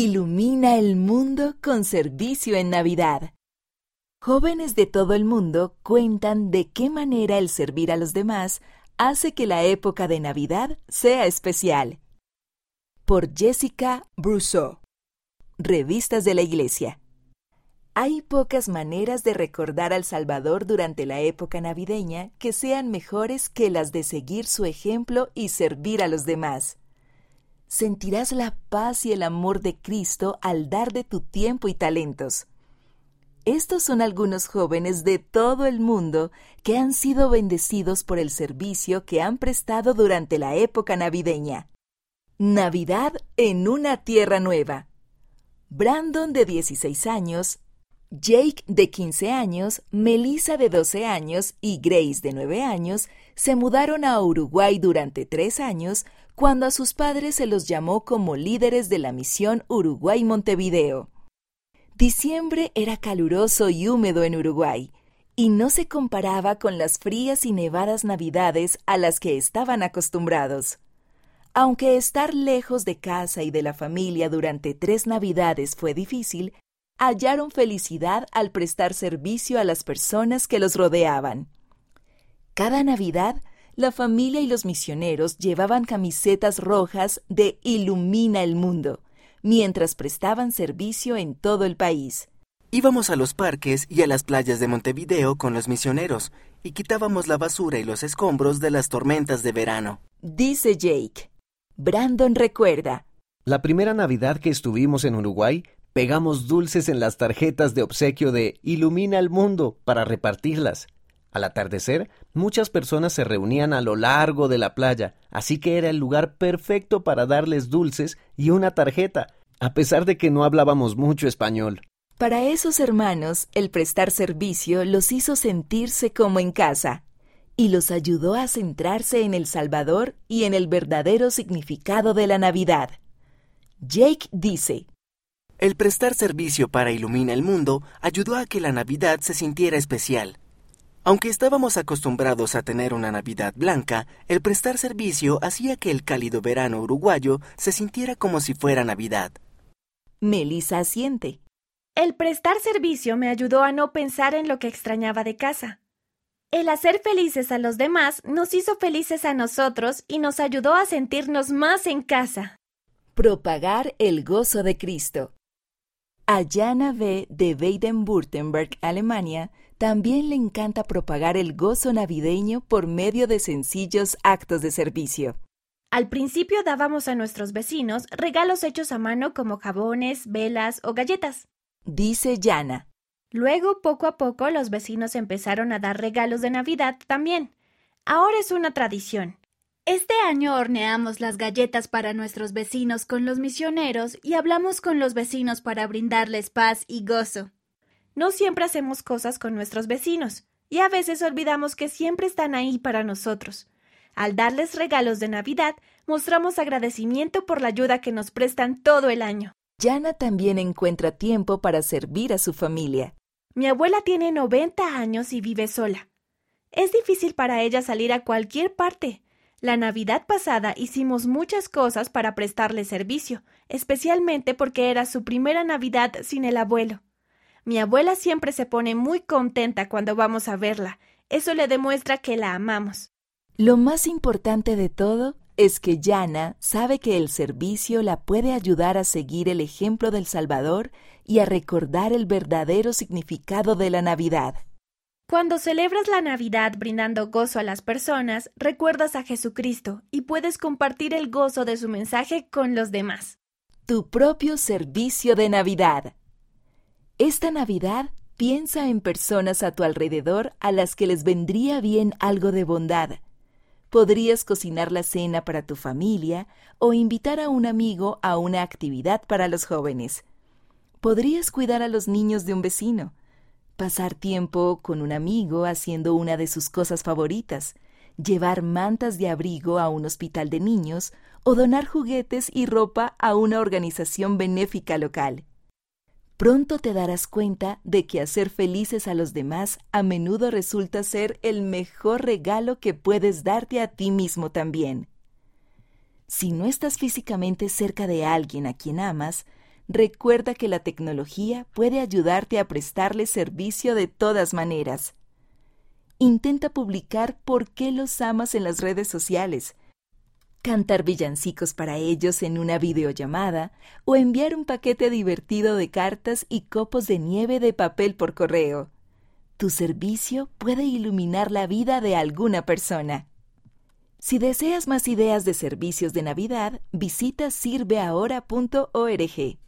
Ilumina el mundo con servicio en Navidad. Jóvenes de todo el mundo cuentan de qué manera el servir a los demás hace que la época de Navidad sea especial. Por Jessica Brousseau. Revistas de la Iglesia. Hay pocas maneras de recordar al Salvador durante la época navideña que sean mejores que las de seguir su ejemplo y servir a los demás. Sentirás la paz y el amor de Cristo al dar de tu tiempo y talentos. Estos son algunos jóvenes de todo el mundo que han sido bendecidos por el servicio que han prestado durante la época navideña. Navidad en una tierra nueva. Brandon de 16 años Jake, de 15 años, Melissa, de 12 años y Grace, de 9 años, se mudaron a Uruguay durante tres años cuando a sus padres se los llamó como líderes de la misión Uruguay-Montevideo. Diciembre era caluroso y húmedo en Uruguay, y no se comparaba con las frías y nevadas navidades a las que estaban acostumbrados. Aunque estar lejos de casa y de la familia durante tres navidades fue difícil, hallaron felicidad al prestar servicio a las personas que los rodeaban. Cada Navidad, la familia y los misioneros llevaban camisetas rojas de Ilumina el Mundo, mientras prestaban servicio en todo el país. Íbamos a los parques y a las playas de Montevideo con los misioneros y quitábamos la basura y los escombros de las tormentas de verano. Dice Jake. Brandon recuerda. La primera Navidad que estuvimos en Uruguay, Pegamos dulces en las tarjetas de obsequio de Ilumina el Mundo para repartirlas. Al atardecer, muchas personas se reunían a lo largo de la playa, así que era el lugar perfecto para darles dulces y una tarjeta, a pesar de que no hablábamos mucho español. Para esos hermanos, el prestar servicio los hizo sentirse como en casa y los ayudó a centrarse en el Salvador y en el verdadero significado de la Navidad. Jake dice, el prestar servicio para Ilumina el Mundo ayudó a que la Navidad se sintiera especial. Aunque estábamos acostumbrados a tener una Navidad blanca, el prestar servicio hacía que el cálido verano uruguayo se sintiera como si fuera Navidad. Melissa asiente. El prestar servicio me ayudó a no pensar en lo que extrañaba de casa. El hacer felices a los demás nos hizo felices a nosotros y nos ayudó a sentirnos más en casa. Propagar el gozo de Cristo. A Jana B. de Baden-Württemberg, Alemania, también le encanta propagar el gozo navideño por medio de sencillos actos de servicio. Al principio dábamos a nuestros vecinos regalos hechos a mano como jabones, velas o galletas. Dice Jana. Luego, poco a poco, los vecinos empezaron a dar regalos de Navidad también. Ahora es una tradición. Este año horneamos las galletas para nuestros vecinos con los misioneros y hablamos con los vecinos para brindarles paz y gozo. No siempre hacemos cosas con nuestros vecinos y a veces olvidamos que siempre están ahí para nosotros. Al darles regalos de Navidad, mostramos agradecimiento por la ayuda que nos prestan todo el año. Yana también encuentra tiempo para servir a su familia. Mi abuela tiene 90 años y vive sola. Es difícil para ella salir a cualquier parte, la Navidad pasada hicimos muchas cosas para prestarle servicio, especialmente porque era su primera Navidad sin el abuelo. Mi abuela siempre se pone muy contenta cuando vamos a verla. Eso le demuestra que la amamos. Lo más importante de todo es que Yana sabe que el servicio la puede ayudar a seguir el ejemplo del Salvador y a recordar el verdadero significado de la Navidad. Cuando celebras la Navidad brindando gozo a las personas, recuerdas a Jesucristo y puedes compartir el gozo de su mensaje con los demás. Tu propio servicio de Navidad. Esta Navidad piensa en personas a tu alrededor a las que les vendría bien algo de bondad. Podrías cocinar la cena para tu familia o invitar a un amigo a una actividad para los jóvenes. Podrías cuidar a los niños de un vecino pasar tiempo con un amigo haciendo una de sus cosas favoritas, llevar mantas de abrigo a un hospital de niños o donar juguetes y ropa a una organización benéfica local. Pronto te darás cuenta de que hacer felices a los demás a menudo resulta ser el mejor regalo que puedes darte a ti mismo también. Si no estás físicamente cerca de alguien a quien amas, recuerda que la tecnología puede ayudarte a prestarle servicio de todas maneras. Intenta publicar por qué los amas en las redes sociales, cantar villancicos para ellos en una videollamada o enviar un paquete divertido de cartas y copos de nieve de papel por correo. Tu servicio puede iluminar la vida de alguna persona. Si deseas más ideas de servicios de Navidad, visita sirveahora.org.